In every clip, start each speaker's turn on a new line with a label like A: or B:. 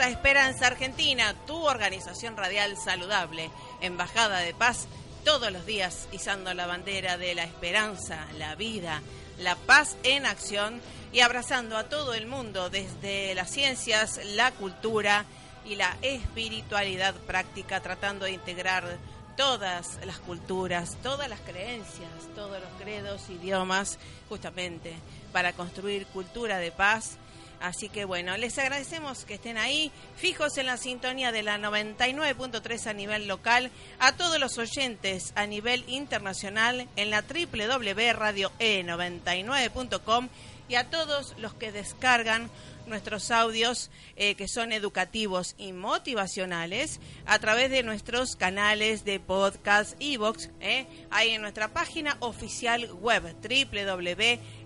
A: Esperanza Argentina, tu organización radial saludable, Embajada de Paz, todos los días izando la bandera de la esperanza, la vida, la paz en acción y abrazando a todo el mundo desde las ciencias, la cultura y la espiritualidad práctica, tratando de integrar todas las culturas, todas las creencias, todos los credos, idiomas, justamente para construir cultura de paz Así que bueno, les agradecemos que estén ahí, fijos en la sintonía de la 99.3 a nivel local, a todos los oyentes a nivel internacional en la www.radioe99.com y a todos los que descargan nuestros audios eh, que son educativos y motivacionales a través de nuestros canales de podcast e-box, eh, ahí en nuestra página oficial web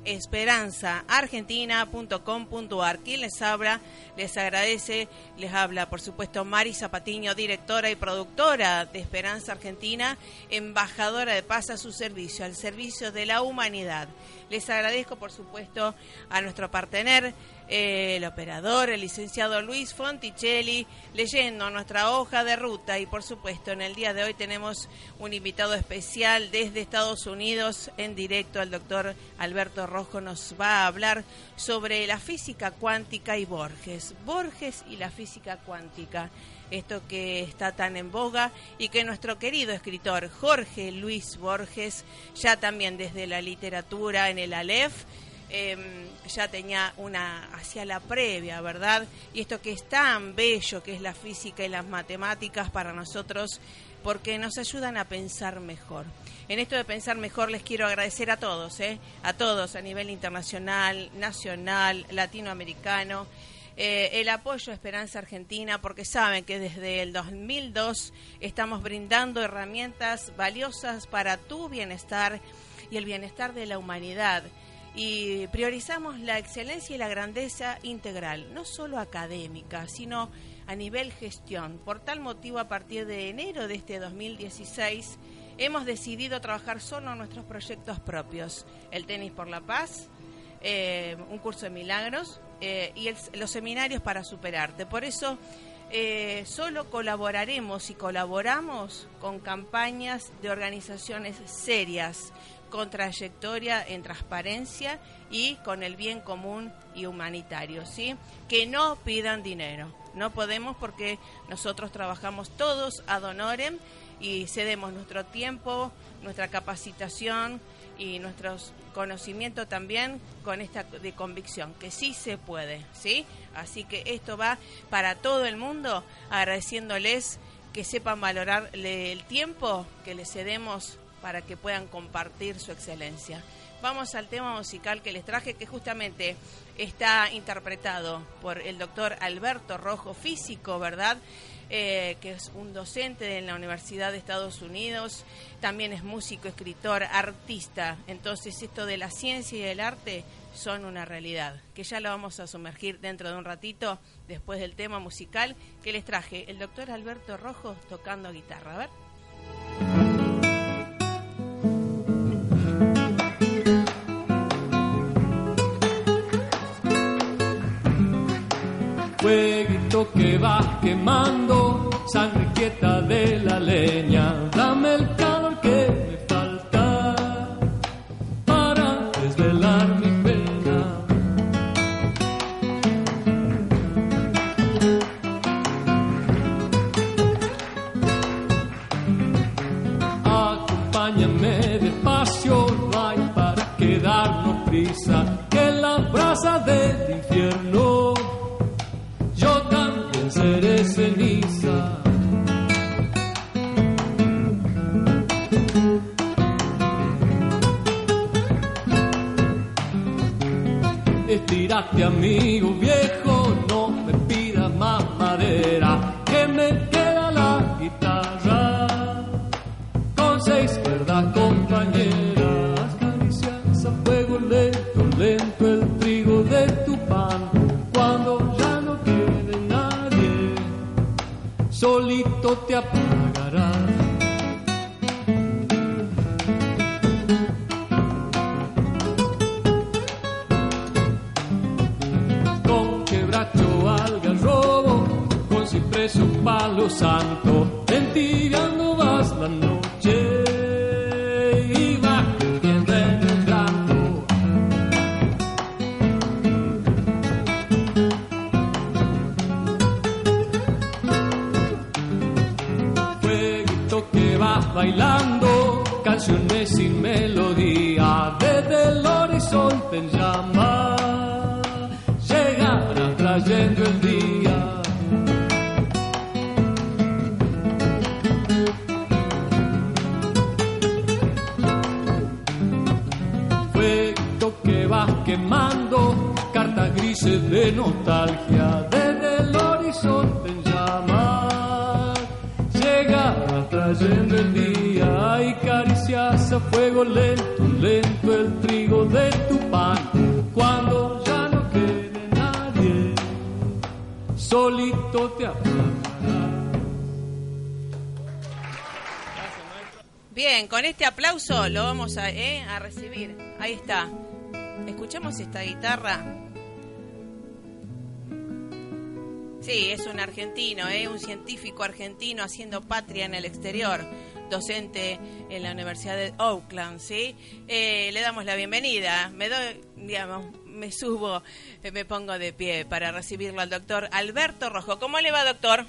A: www.esperanzaargentina.com.ar. Quien les habla, les agradece, les habla por supuesto Mari Zapatiño, directora y productora de Esperanza Argentina, embajadora de paz a su servicio, al servicio de la humanidad. Les agradezco por supuesto a nuestro partener, el operador, el licenciado Luis Fonticelli, leyendo nuestra hoja de ruta. Y por supuesto en el día de hoy tenemos un invitado especial desde Estados Unidos en directo, el doctor Alberto Rojo nos va a hablar sobre la física cuántica y Borges, Borges y la física cuántica esto que está tan en boga y que nuestro querido escritor Jorge Luis Borges, ya también desde la literatura en el Aleph, Em, ya tenía una hacia la previa, ¿verdad? Y esto que es tan bello, que es la física y las matemáticas para nosotros, porque nos ayudan a pensar mejor. En esto de pensar mejor les quiero agradecer a todos, ¿eh? a todos a nivel internacional, nacional, latinoamericano. Eh, el apoyo a Esperanza Argentina, porque saben que desde el 2002 estamos brindando herramientas valiosas para tu bienestar y el bienestar de la humanidad y priorizamos la excelencia y la grandeza integral, no solo académica, sino a nivel gestión. Por tal motivo, a partir de enero de este 2016, hemos decidido trabajar solo en nuestros proyectos propios, el tenis por la paz, eh, un curso de milagros eh, y los seminarios para superarte. Por eso, eh, solo colaboraremos y colaboramos con campañas de organizaciones serias, con trayectoria en transparencia y con el bien común y humanitario, ¿sí? Que no pidan dinero. No podemos porque nosotros trabajamos todos ad honorem y cedemos nuestro tiempo, nuestra capacitación y nuestros conocimiento también con esta de convicción que sí se puede, ¿sí? Así que esto va para todo el mundo agradeciéndoles que sepan valorar el tiempo que les cedemos para que puedan compartir su excelencia. Vamos al tema musical que les traje, que justamente está interpretado por el doctor Alberto Rojo, físico, ¿verdad? Eh, que es un docente de la Universidad de Estados Unidos, también es músico, escritor, artista. Entonces esto de la ciencia y el arte son una realidad, que ya lo vamos a sumergir dentro de un ratito, después del tema musical que les traje, el doctor Alberto Rojo tocando guitarra. A ver.
B: Que va quemando, sangre quieta de la leña, dame el solito grises de nostalgia, desde el horizonte en llamas, llegará trayendo el día y caricias a fuego lento, lento el trigo de tu pan, cuando ya no quede nadie, solito te apagará.
A: Bien, con este aplauso lo vamos a, eh, a recibir. Ahí está. Escuchamos esta guitarra. Sí, es un argentino, eh, un científico argentino haciendo patria en el exterior, docente en la Universidad de Oakland, ¿sí? Eh, le damos la bienvenida. Me doy, digamos, me subo, eh, me pongo de pie para recibirlo al doctor Alberto Rojo. ¿Cómo le va, doctor?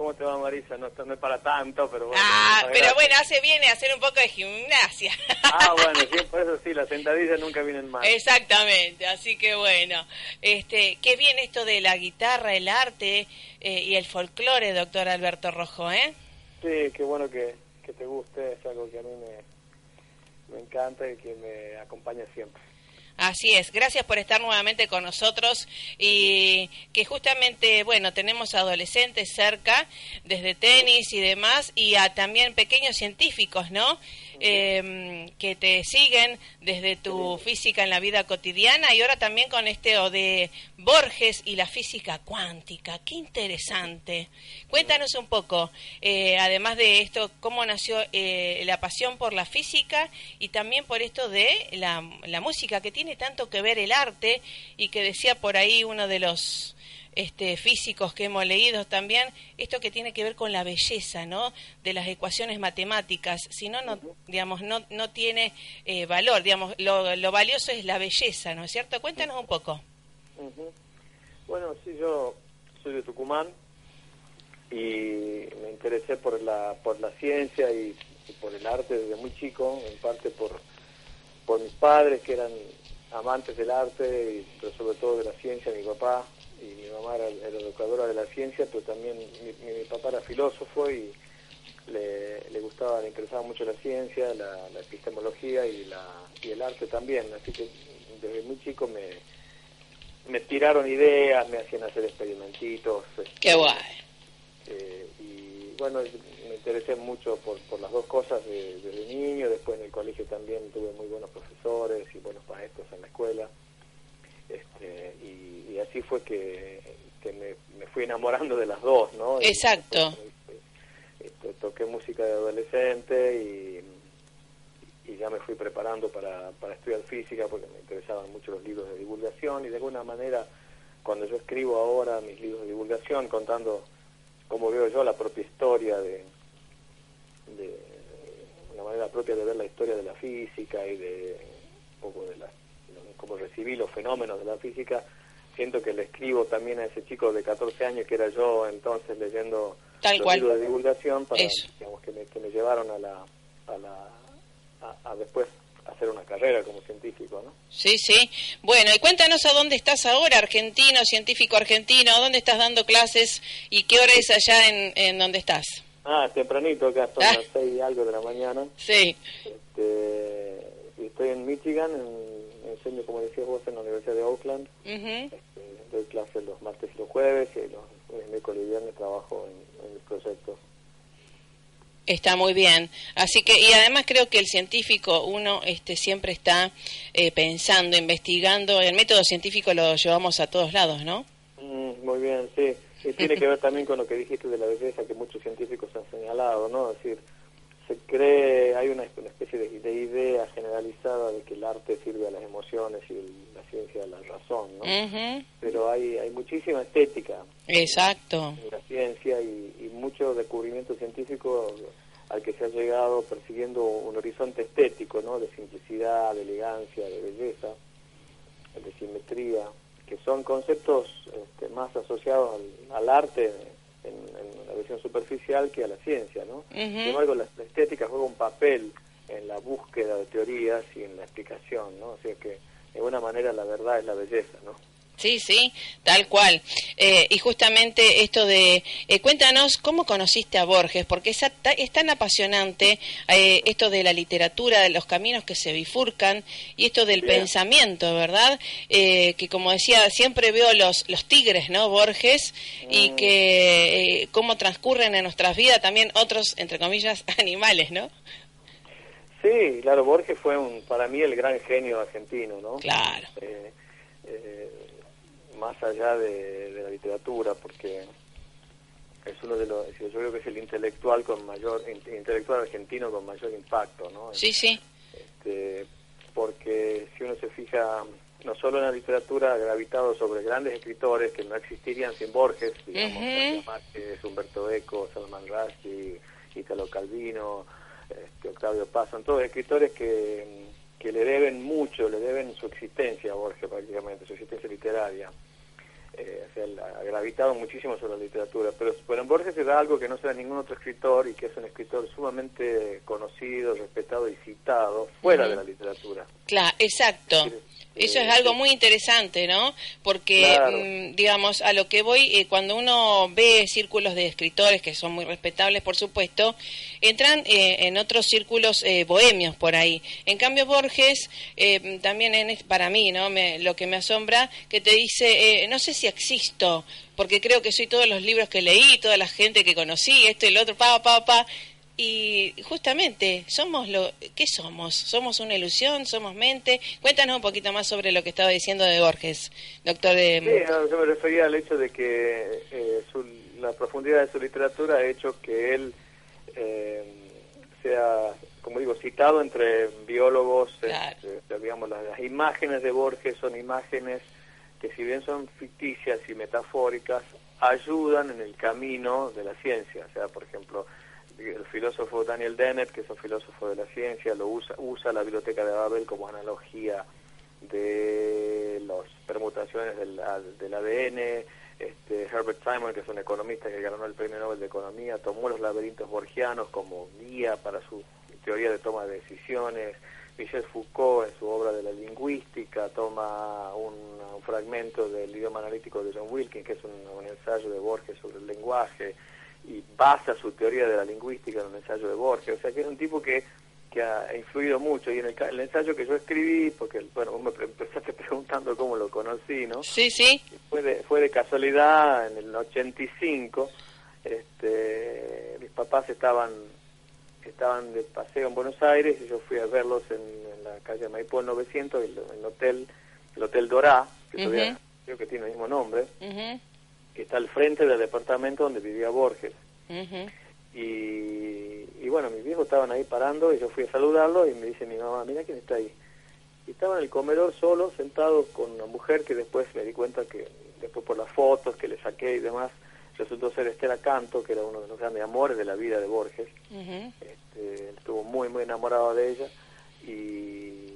C: ¿Cómo te va, Marisa? No, no es para tanto, pero bueno.
A: Ah, pero
C: gracias.
A: bueno, hace bien hacer un poco de gimnasia.
C: Ah, bueno, sí, por eso sí, las sentadillas nunca vienen mal.
A: Exactamente, así que bueno, este, qué bien esto de la guitarra, el arte eh, y el folclore, doctor Alberto Rojo, ¿eh?
C: Sí, qué bueno que, que te guste, es algo que a mí me, me encanta y que me acompaña siempre.
A: Así es, gracias por estar nuevamente con nosotros y que justamente, bueno, tenemos adolescentes cerca, desde tenis y demás, y a también pequeños científicos, ¿no? Eh, que te siguen desde tu física en la vida cotidiana y ahora también con este o de Borges y la física cuántica. Qué interesante. Cuéntanos un poco, eh, además de esto, cómo nació eh, la pasión por la física y también por esto de la, la música, que tiene tanto que ver el arte y que decía por ahí uno de los este, físicos que hemos leído también, esto que tiene que ver con la belleza, ¿no? De las ecuaciones matemáticas, si no, no, digamos, no, no tiene eh, valor, digamos, lo, valioso es la belleza, ¿no es cierto? Cuéntanos un poco.
C: Bueno, sí, yo soy de Tucumán y me interesé por la, por la ciencia y, y por el arte desde muy chico, en parte por, por mis padres que eran amantes del arte, y, pero sobre todo de la ciencia, mi papá y mi mamá era, era educadora de la ciencia, pero también mi, papá era filósofo y le, le gustaba, le interesaba mucho la ciencia, la, la epistemología y, la, y el arte también, así que desde muy chico me, me tiraron ideas, me hacían hacer experimentitos. este,
A: Qué guay.
C: eh, y bueno, me interesé mucho por, por las dos cosas de- desde niño, después en el colegio también tuve muy buenos profesores y buenos maestros en la escuela. Este, y, y así fue que, que me, me fui enamorando de las dos, ¿no?
A: Exacto.
C: después, este, toqué música de adolescente y, ya me fui preparando para, para estudiar física porque me interesaban mucho los libros de divulgación y de alguna manera cuando yo escribo ahora mis libros de divulgación contando cómo veo yo la propia historia de, de una manera propia de ver la historia de la física y de un poco de la cómo recibí los fenómenos de la física siento que le escribo también a ese chico de 14 años que era yo entonces leyendo
A: Tal
C: los
A: cual.
C: libros de divulgación para digamos que me, que me llevaron a la a la a, a después hacer una carrera como científico no
A: Sí, sí. Bueno, y cuéntanos a dónde estás ahora, argentino, científico argentino, dónde estás dando clases y qué hora es allá en, en donde estás.
C: ah tempranito acá son
A: Ah.
C: las seis y algo de la mañana
A: Sí,
C: este, estoy en Michigan en- enseño como decías vos en la Universidad de Oakland este, doy clases los martes y los jueves y los, los miércoles y viernes trabajo en, en mis proyectos
A: está muy bien. Así que, y además creo que el científico, uno este, siempre está eh, pensando, investigando. El método científico lo llevamos a todos lados, ¿no?
C: Mm, muy bien, sí. Y tiene que ver también con lo que dijiste de la belleza que muchos científicos han señalado, ¿no? Es decir, se cree, hay una, una especie de, de idea generalizada de que el arte sirve a las emociones y el- la ciencia a la razón, ¿no?
A: Ujú.
C: Pero hay, hay muchísima estética
A: Exacto.
C: en la ciencia y, y mucho descubrimiento científico al que se ha llegado persiguiendo un horizonte estético, ¿no? De simplicidad, de elegancia, de belleza, de simetría, que son conceptos este, más asociados al, al arte en, en la visión superficial que a la ciencia, ¿no? Sin embargo, la, la estética juega un papel en la búsqueda de teorías y en la explicación, ¿no? O sea que, de alguna manera, la verdad es la belleza, ¿no?
A: Sí, sí, tal cual. Eh, y justamente esto de, eh, cuéntanos cómo conociste a Borges, porque es, a- es tan apasionante eh, esto de la literatura, de los caminos que se bifurcan y esto del
C: Bien.
A: pensamiento, ¿verdad? Eh, que como decía, siempre veo los, los tigres, ¿no? Borges, y
C: Mm.
A: que eh, cómo transcurren en nuestras vidas también otros, entre comillas, animales, ¿no?
C: Sí, claro, Borges fue un, para mí el gran genio argentino, ¿no?
A: Claro.
C: Más allá de, de la literatura, porque es uno de los, yo creo que es el intelectual con mayor, in- intelectual argentino con mayor impacto, ¿no?
A: Sí, sí.
C: Este, porque si uno se fija, no solo en la literatura ha gravitado sobre grandes escritores que no existirían sin Borges, digamos,
A: Ujú.
C: García Márquez, Humberto Eco, Salman Rushdie, Italo Calvino, este, Octavio Paz, son todos escritores que, que le deben mucho, le deben su existencia a Borges prácticamente, su existencia literaria. Eh, o sea, él ha gravitado muchísimo sobre la literatura, pero en Borges se da algo que no se da en ningún otro escritor y que es un escritor sumamente conocido, respetado y citado fuera de la literatura.
A: Claro, exacto. Eso
C: eh,
A: es algo
C: sí.
A: muy interesante, ¿no? Porque,
C: Claro.
A: mm, digamos, a lo que voy, eh, cuando uno ve círculos de escritores que son muy respetables, por supuesto, entran eh, en otros círculos eh, bohemios por ahí. En cambio, Borges, eh, también en, para mí, ¿no? Me- lo que me asombra, que te dice, eh, no sé si existo, porque creo que soy todos los libros que leí, toda la gente que conocí, esto y lo otro, pa, pa, pa. Y justamente, somos lo ¿qué somos? ¿Somos una ilusión? ¿Somos mente? Cuéntanos un poquito más sobre lo que estaba diciendo de Borges, doctor. eh,
C: Sí, no, yo me refería al hecho de que eh, su- la profundidad de su literatura ha hecho que él eh, sea, como digo, citado entre biólogos.
A: Claro.
C: este, digamos, las, las imágenes de Borges son imágenes que si bien son ficticias y metafóricas, ayudan en el camino de la ciencia. O sea, por ejemplo, el filósofo Daniel Dennett, que es un filósofo de la ciencia, lo usa, usa la biblioteca de Babel como analogía de las permutaciones del, del ADN. Este, Herbert Simon, que es un economista que ganó el Premio Nobel de Economía, tomó los laberintos borgianos como guía para su teoría de toma de decisiones. Michel Foucault, en su obra de la lingüística, toma un, fragmento del idioma analítico de John Wilkins, que es un ensayo de Borges sobre el lenguaje, y basa su teoría de la lingüística en un ensayo de Borges. O sea, que es un tipo que que ha influido mucho y en el, el ensayo que yo escribí porque bueno vos me empezaste preguntando cómo lo conocí no
A: Sí, sí.
C: fue de, fue de casualidad en el 85 este mis papás estaban estaban de paseo en Buenos Aires y yo fui a verlos en, en la calle Maipú 900 el, el hotel el hotel Dorá que todavía
A: Ujú.
C: creo que tiene el mismo nombre
A: Ujú,
C: que está al frente del departamento donde vivía Borges
A: ujú.
C: y, y bueno, mis viejos estaban ahí parando y yo fui a saludarlo y me dice mi mamá, mira quién está ahí. Y estaba en el comedor solo, sentado con una mujer que después me di cuenta que después por las fotos que le saqué y demás, resultó ser Estela Canto, que era uno de los grandes amores de la vida de Borges. este, estuvo muy, muy enamorado de ella. Y,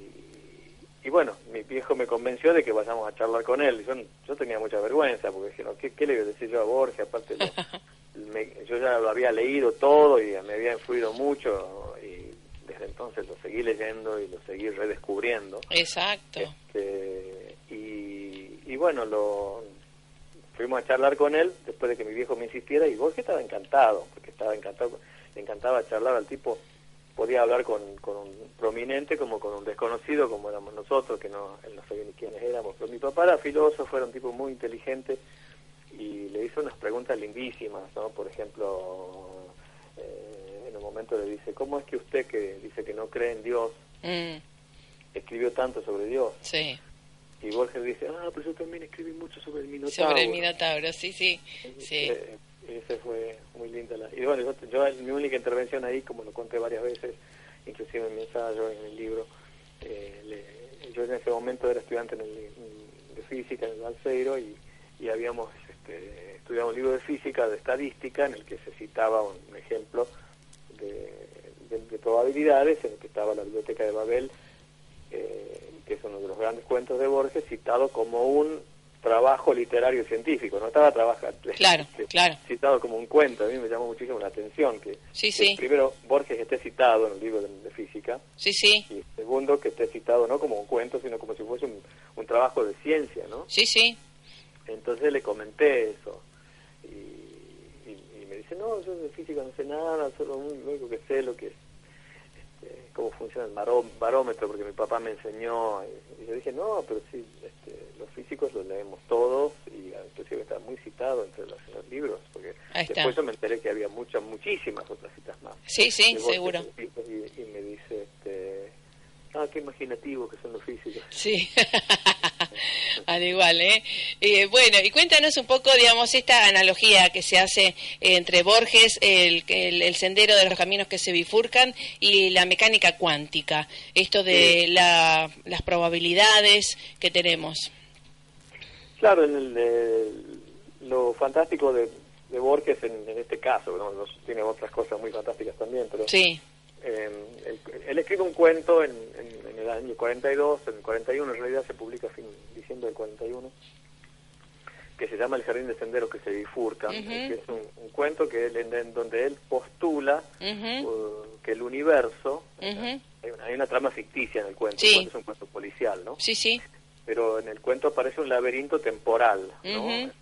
C: y bueno, mi viejo me convenció de que vayamos a charlar con él. Yo, yo tenía mucha vergüenza, porque dije, no, ¿qué, ¿qué, le iba a decir yo a Borges? Aparte, yo ya lo había leído todo y me había influido mucho. Y desde entonces lo seguí leyendo y lo seguí redescubriendo.
A: Exacto.
C: Este, y, y bueno, lo fuimos a charlar con él después de que mi viejo me insistiera y Borges estaba encantado, porque estaba encantado, le encantaba charlar al tipo, podía hablar con, con un prominente como con un desconocido, como éramos nosotros, que no, él no sabía ni quiénes éramos, pero mi papá era filósofo, era un tipo muy inteligente y le hizo unas preguntas lindísimas, ¿no? Por ejemplo, eh, en un momento le dice, ¿cómo es que usted que dice que no cree en Dios, mm. escribió tanto sobre Dios?
A: Sí.
C: Y Borges dice, ah, pero yo también escribí mucho sobre el Minotauro.
A: Sobre el Minotauro, sí, sí. sí.
C: Eh, ese fue muy linda. La... Y bueno, yo, mi única intervención ahí, como lo conté varias veces, inclusive en mi ensayo, en el libro, eh, le, yo en ese momento era estudiante en el, de física en el Balseiro y, y habíamos este, estudiado un libro de física, de estadística, en el que se citaba un ejemplo de, de probabilidades, en el que estaba la biblioteca de Babel. Eh, que es uno de los grandes cuentos de Borges, citado como un trabajo literario científico, no estaba trabajando,
A: claro, claro.
C: citado como un cuento, a mí me llamó muchísimo la atención que,
A: sí, sí.
C: primero Borges esté citado en el libro de, física,
A: sí, sí.
C: y segundo que esté citado no como un cuento, sino como si fuese un, un trabajo de ciencia, ¿no?
A: Sí, sí.
C: Entonces le comenté eso, y, y, me dice, no, yo de física no sé nada, solo lo único que sé lo que es cómo funciona el barómetro, porque mi papá me enseñó, y, yo dije, no, pero sí, este, los físicos los leemos todos, y inclusive está muy citado entre los, libros, porque después yo me enteré que había muchas, muchísimas otras citas más.
A: Sí, sí, seguro.
C: Y, y, me dice, este, ah, qué imaginativo que son los físicos.
A: Sí. Al igual, ¿eh? ¿eh? Bueno, y cuéntanos un poco, digamos, esta analogía que se hace entre Borges, el, el, sendero de los caminos que se bifurcan, y la mecánica cuántica, esto de la, las probabilidades que tenemos.
C: Claro, en el, lo fantástico de, de Borges en, este caso, ¿no? tiene otras cosas muy fantásticas también, pero...
A: Sí.
C: Eh, él, escribe un cuento en, en, el año 42, en el 41 en realidad se publica a fin diciembre del 41, que se llama El Jardín de Senderos que se bifurca, que es un, cuento que él, en, donde él postula uh, que el universo, hay, una, trama ficticia en el cuento, es un cuento policial, ¿no?
A: Sí, sí.
C: Pero en el cuento aparece un laberinto temporal, ¿no?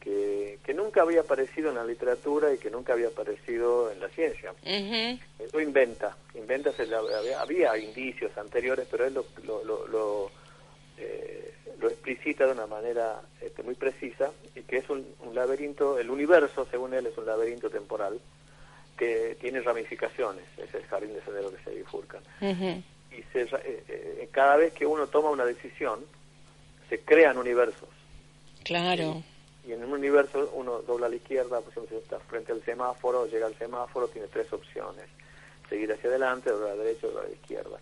C: que, nunca había aparecido en la literatura y que nunca había aparecido en la ciencia. Lo inventa, inventa, había, había, indicios anteriores, pero él lo, lo, lo, eh, lo explicita de una manera este, muy precisa y que es un, laberinto, el universo, según él, es un laberinto temporal que tiene ramificaciones, es el jardín de sendero que se bifurcan. Y se, eh, eh, cada vez que uno toma una decisión, se crean universos.
A: Claro
C: y en un universo uno dobla a la izquierda, por ejemplo, si está frente al semáforo, llega al semáforo, tiene tres opciones. Seguir hacia adelante, doblar a la derecha, doblar a la izquierda.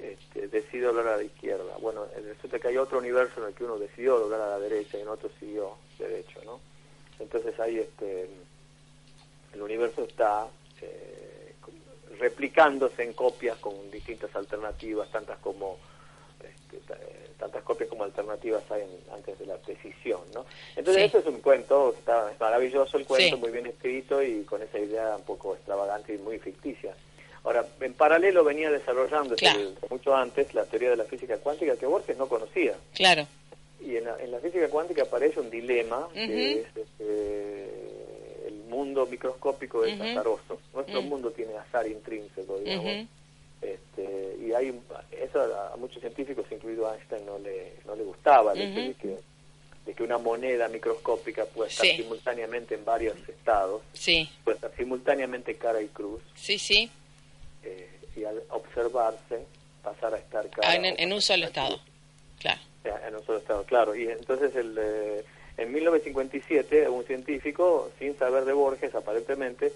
C: Este, decide doblar a la izquierda. Bueno, resulta que hay otro universo en el que uno decidió doblar a la derecha y en otro siguió derecho, ¿no? Entonces ahí este, el universo está eh, replicándose en copias con distintas alternativas, tantas como este, tantas copias como alternativas hay antes de la decisión, ¿no? Entonces eso es un cuento, está, es maravilloso el cuento, muy bien escrito y con esa idea un poco extravagante y muy ficticia. Ahora, en paralelo venía desarrollando mucho antes la teoría de la física cuántica que Borges no conocía.
A: Claro.
C: Y en la, física cuántica aparece un dilema que es este, el mundo microscópico es azaroso. Nuestro mundo tiene azar intrínseco, digamos. Este, y hay eso a, muchos científicos, incluido Einstein, no le, no le gustaba, el hecho de que, de que una moneda microscópica pueda estar simultáneamente en varios estados,
A: sí.
C: puede estar simultáneamente cara y cruz,
A: sí, sí.
C: Eh, y al observarse pasar a estar cara
A: ah, en, un solo estado, claro.
C: En un solo estado, claro. Y entonces el, eh, en 1957 un científico, sin saber de Borges aparentemente,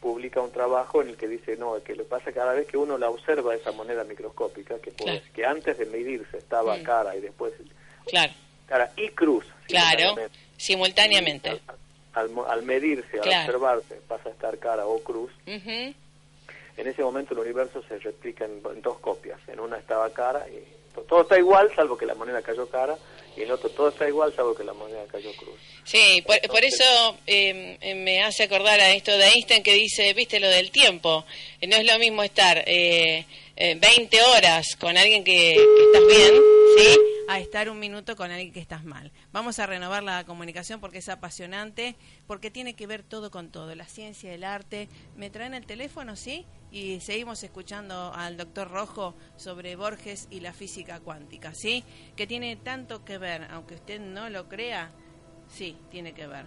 C: publica un trabajo en el que dice, no, que le pasa cada vez que uno la observa esa moneda microscópica, que, que antes de medirse estaba mm. cara y después
A: claro.
C: cara y cruz,
A: Claro, simultáneamente.
C: Al, al mo- al medirse, al
A: Claro.
C: observarse, pasa a estar cara o cruz. En ese momento el universo se replica en, en dos copias. En una estaba cara y todo está igual, salvo que la moneda cayó cara, y en otro todo está igual, salvo que la moneda cayó cruz.
A: Sí, por, por eso eh, me hace acordar a esto de Einstein que dice, viste lo del tiempo, no es lo mismo estar eh, eh, 20 horas con alguien que, que estás bien, ¿sí? A estar un minuto con alguien que estás mal. Vamos a renovar la comunicación porque es apasionante, porque tiene que ver todo con todo, la ciencia, el arte. ¿Me traen el teléfono, sí? Y seguimos escuchando al doctor Rojo sobre Borges y la física cuántica, ¿sí? Que tiene tanto que ver, aunque usted no lo crea, Sí, tiene que ver.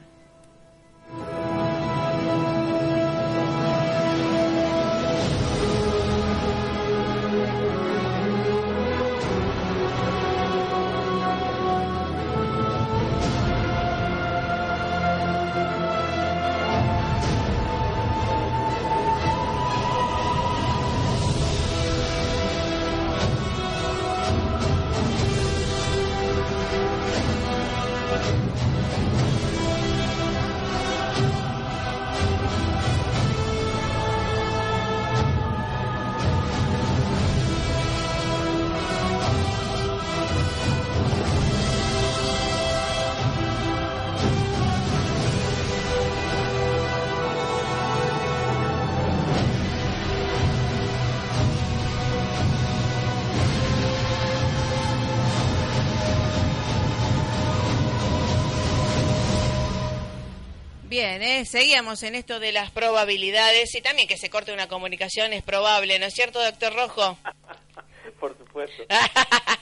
A: Bien, ¿eh? seguíamos en esto de las probabilidades y también que se corte una comunicación es probable, ¿no es cierto, doctor Rojo?
C: Por supuesto.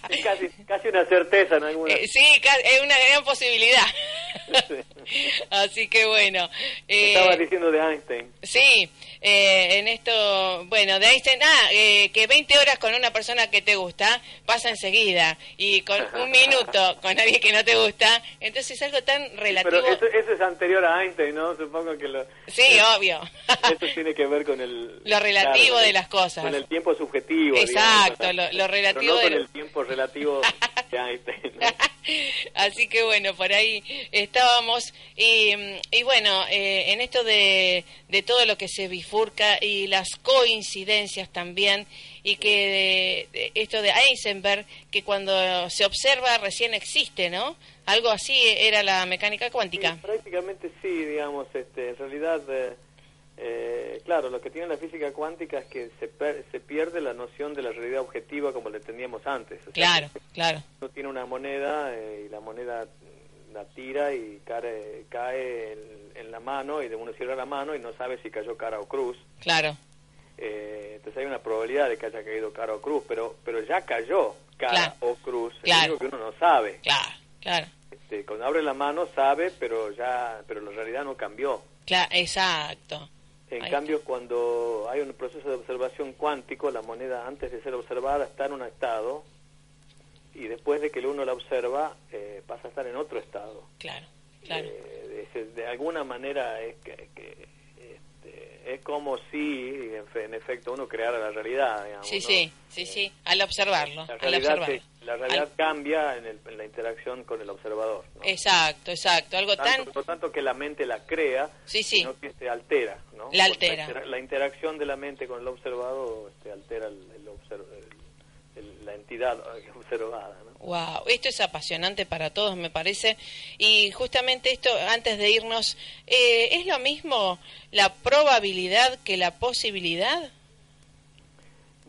C: Es casi, casi una certeza en alguna.
A: Eh, sí, es una gran posibilidad. Así que bueno. eh,
C: Estaba diciendo de Einstein.
A: Sí, eh, en esto, bueno, de Einstein, ah, eh, que 20 horas con una persona que te gusta pasa enseguida y con un minuto con alguien que no te gusta, entonces es algo tan relativo.
C: Pero eso, eso es anterior a Einstein, ¿no? Supongo que lo,
A: Sí, obvio.
C: eso tiene que ver con el...
A: Lo relativo
C: claro,
A: de las cosas.
C: Con el tiempo subjetivo.
A: Exacto,
C: digamos,
A: lo- lo relativo
C: Pero no
A: de
C: con el tiempo relativo de Einstein. ¿no?
A: Así que bueno, por ahí estábamos. Y, y bueno, eh, en esto de, de todo lo que se bifurca y las coincidencias también, y que de- de esto de Heisenberg, que cuando se observa recién existe, ¿no? Algo así era la mecánica cuántica.
C: Sí, prácticamente sí, digamos, este, en realidad, eh, eh, claro, lo que tiene la física cuántica es que se, per- se pierde la noción de la realidad objetiva como la entendíamos antes. O sea,
A: Claro, claro.
C: uno tiene una moneda eh, y la moneda la tira y cae, cae en, en la mano y de uno cierra la mano y no sabe si cayó cara o cruz.
A: Claro,
C: Eh, entonces hay una probabilidad de que haya caído cara o cruz, pero pero ya cayó cara
A: Claro.
C: o cruz. Es
A: Claro.
C: algo que uno no sabe.
A: claro, claro.
C: Este, cuando abre la mano sabe, pero ya pero la realidad no cambió.
A: Claro, exacto.
C: En
A: Ahí
C: cambio, cuando hay un proceso de observación cuántico, la moneda antes de ser observada está en un estado y después de que uno la observa eh, pasa a estar en otro estado.
A: Claro, claro.
C: Eh, de, de alguna manera es que, que, este, es como si en, fe- en efecto uno creara la realidad. Digamos,
A: Sí,
C: ¿no?
A: sí, sí, sí, al observarlo,
C: La
A: al
C: realidad,
A: observarlo.
C: se- la realidad
A: Al-
C: cambia en, el- en la interacción con el observador. ¿no?
A: Exacto, exacto, algo tan...
C: tanto, no tanto que la mente la crea,
A: Sí, sí.
C: sino que se altera. ¿no?
A: La altera.
C: La, interacción de la mente con el observado este, altera el, el obser- el- el- la entidad observada. ¿no?
A: Wow, esto es apasionante para todos, me parece. Y justamente esto, antes de irnos, eh, ¿es lo mismo la probabilidad que la posibilidad?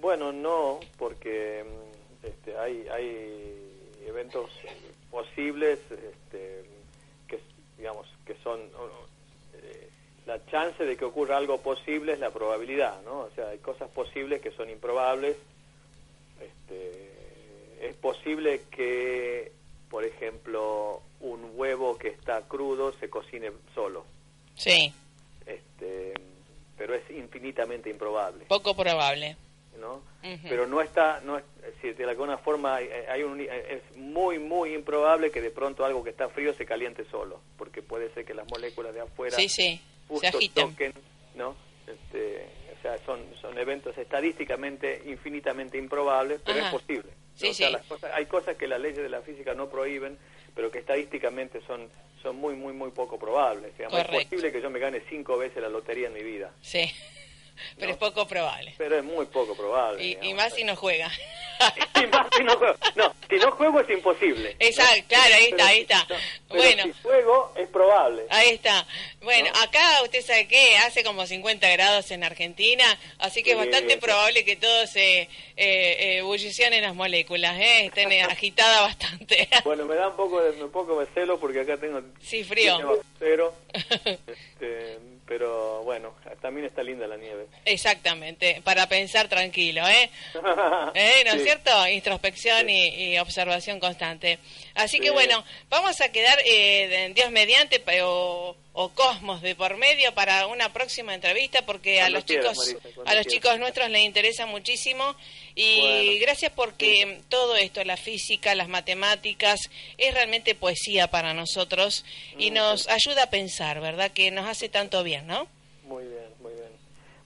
C: Bueno, no, porque mm, este, hay, hay eventos posibles este, que, digamos, que son... eh, la chance de que ocurra algo posible es la probabilidad, ¿no? O sea, hay cosas posibles que son improbables. Este, es posible que, por ejemplo, un huevo que está crudo se cocine solo,
A: Sí,
C: este, pero es infinitamente improbable.
A: poco probable.
C: ¿no? Pero no está, no es, si de alguna forma hay, hay un, es muy, muy improbable que de pronto algo que está frío se caliente solo, porque puede ser que las moléculas de afuera
A: Sí, sí, se agitan.
C: toquen, ¿no? Este, o sea, son, son eventos estadísticamente infinitamente improbables, pero
A: Ajá.
C: es posible. ¿no?
A: Sí,
C: o sea,
A: sí.
C: las cosas, hay cosas que las leyes de la física no prohíben, pero que estadísticamente son son muy, muy, muy poco probables. Digamos. Es posible que yo me gane cinco veces la lotería en mi vida,
A: Sí, pero
C: No.
A: es poco probable.
C: pero es muy poco probable.
A: Y, más si no juega.
C: Y más si no juego. No, si no juego es imposible.
A: Exacto, claro, ahí está, ahí está.
C: pero
A: Bueno.
C: si juego es probable.
A: Ahí está. Bueno,
C: ¿No?
A: acá usted sabe que hace como 50 grados en Argentina, así que es bastante
C: sí.
A: probable que todo se eh, eh, ebullicionen las moléculas, ¿eh? estén eh, agitadas bastante.
C: Bueno, me da un poco de, un poco de celo porque acá tengo
A: Sí, frío.
C: tengo cero. Este, pero bueno, también está linda la nieve.
A: Exactamente, para pensar tranquilo, ¿eh? ¿Eh? ¿No es
C: Sí.
A: cierto? Introspección y, y observación constante. Así que bueno, vamos a quedar eh, Dios mediante pa- o, Cosmos de por medio para una próxima entrevista porque a los
C: quieras,
A: chicos
C: Marisa,
A: a los
C: quieras.
A: chicos nuestros les interesa muchísimo y
C: Bueno.
A: gracias porque todo esto, la física, las matemáticas, es realmente poesía para nosotros y
C: Mm,
A: nos ayuda a pensar, ¿verdad? Que nos hace tanto bien, ¿no?
C: Muy bien.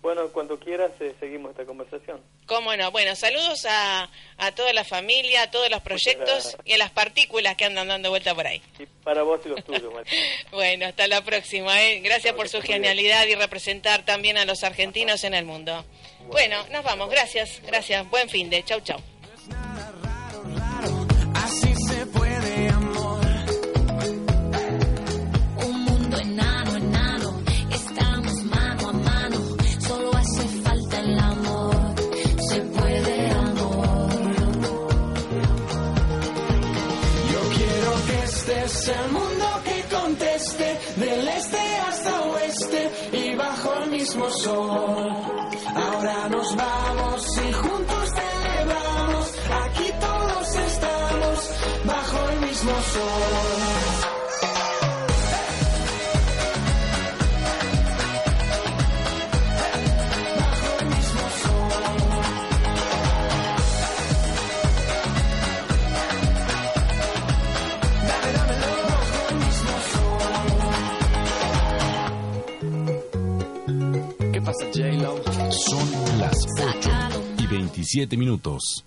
C: Bueno, cuando quieras eh, seguimos esta conversación.
A: ¿Cómo no? Bueno, saludos a, a toda la familia, a todos los proyectos y a las partículas que andan dando vuelta por ahí.
C: Y para vos y los tuyos.
A: Bueno, hasta la próxima. ¿eh? Gracias
C: Claro
A: por su
C: bien.
A: genialidad y representar también a los argentinos en el mundo. Bueno, nos vamos. Gracias, gracias. Buen fin de. Chau, chau.
D: Mismo sol.
E: 17 minutos.